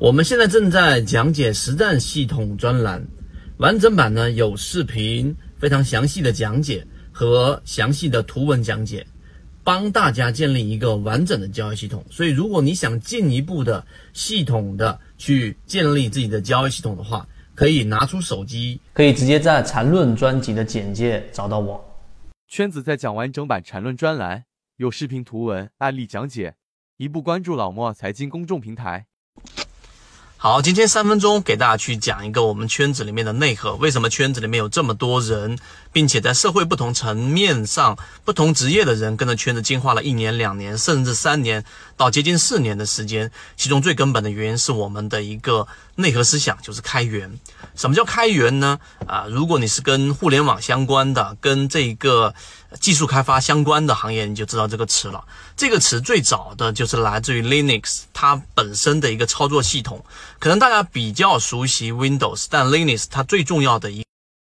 我们现在正在讲解实战系统专栏，完整版呢有视频，非常详细的讲解和详细的图文讲解，帮大家建立一个完整的交易系统。所以，如果你想进一步的系统的去建立自己的交易系统的话，可以拿出手机，可以直接在缠论专辑的简介找到我。圈子在讲完整版缠论专栏，有视频、图文、案例讲解，一步关注老莫财经公众平台。好，今天三分钟给大家去讲一个我们圈子里面的内核。为什么圈子里面有这么多人，并且在社会不同层面上、不同职业的人跟着圈子进化了一年、两年，甚至三年到接近四年的时间？其中最根本的原因是我们的一个内核思想，就是开源。什么叫开源呢？啊，如果你是跟互联网相关的、跟这个技术开发相关的行业，你就知道这个词了。这个词最早的就是来自于 Linux，它本身的一个操作系统。可能大家比较熟悉 Windows，但 Linux 它最重要的一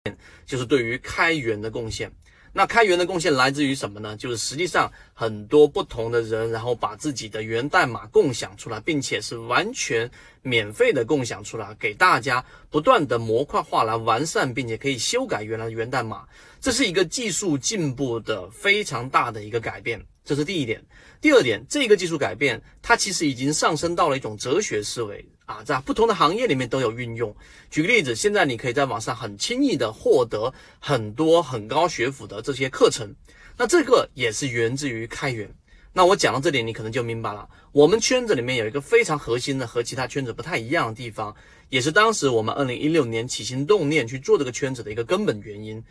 点就是对于开源的贡献。那开源的贡献来自于什么呢？就是实际上很多不同的人，然后把自己的源代码共享出来，并且是完全免费的共享出来，给大家不断的模块化来完善，并且可以修改原来的源代码。这是一个技术进步的非常大的一个改变。这是第一点，第二点，这个技术改变，它其实已经上升到了一种哲学思维啊，在不同的行业里面都有运用。举个例子，现在你可以在网上很轻易的获得很多很高学府的这些课程，那这个也是源自于开源。那我讲到这里，你可能就明白了，我们圈子里面有一个非常核心的和其他圈子不太一样的地方，也是当时我们二零一六年起心动念去做这个圈子的一个根本原因。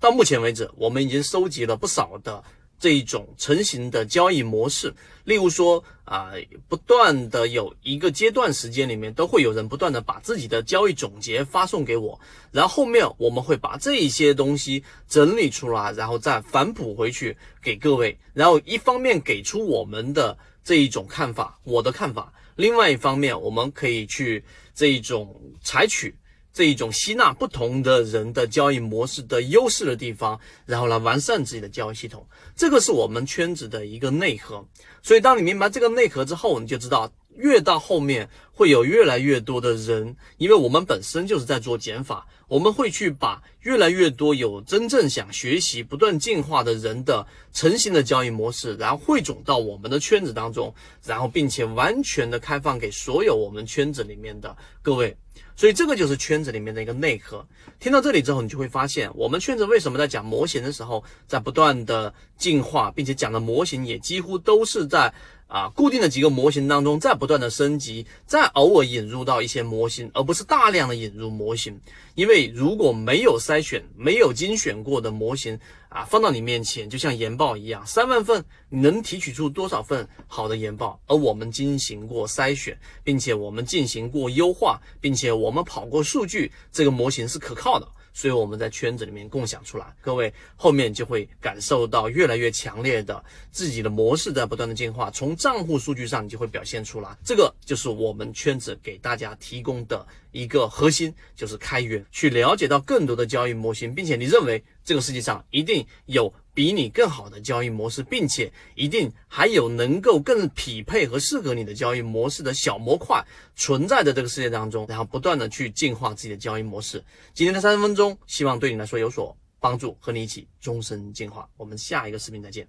到目前为止，我们已经收集了不少的。这一种成型的交易模式，例如说啊，不断的有一个阶段时间里面，都会有人不断的把自己的交易总结发送给我，然后后面我们会把这一些东西整理出来，然后再反哺回去给各位，然后一方面给出我们的这一种看法，我的看法，另外一方面我们可以去这一种采取。这一种吸纳不同的人的交易模式的优势的地方，然后来完善自己的交易系统，这个是我们圈子的一个内核。所以，当你明白这个内核之后，你就知道。越到后面会有越来越多的人，因为我们本身就是在做减法，我们会去把越来越多有真正想学习、不断进化的人的成型的交易模式，然后汇总到我们的圈子当中，然后并且完全的开放给所有我们圈子里面的各位。所以这个就是圈子里面的一个内核。听到这里之后，你就会发现，我们圈子为什么在讲模型的时候，在不断的进化，并且讲的模型也几乎都是在。啊，固定的几个模型当中，在不断的升级，再偶尔引入到一些模型，而不是大量的引入模型。因为如果没有筛选、没有精选过的模型啊，放到你面前，就像研报一样，三万份你能提取出多少份好的研报？而我们进行过筛选，并且我们进行过优化，并且且我们跑过数据，这个模型是可靠的。所以我们在圈子里面共享出来，各位后面就会感受到越来越强烈的自己的模式在不断的进化，从账户数据上你就会表现出来。这个就是我们圈子给大家提供的一个核心，就是开源，去了解到更多的交易模型，并且你认为这个世界上一定有。比你更好的交易模式，并且一定还有能够更匹配和适合你的交易模式的小模块存在的这个世界当中，然后不断的去进化自己的交易模式。今天的三十分钟，希望对你来说有所帮助，和你一起终身进化。我们下一个视频再见。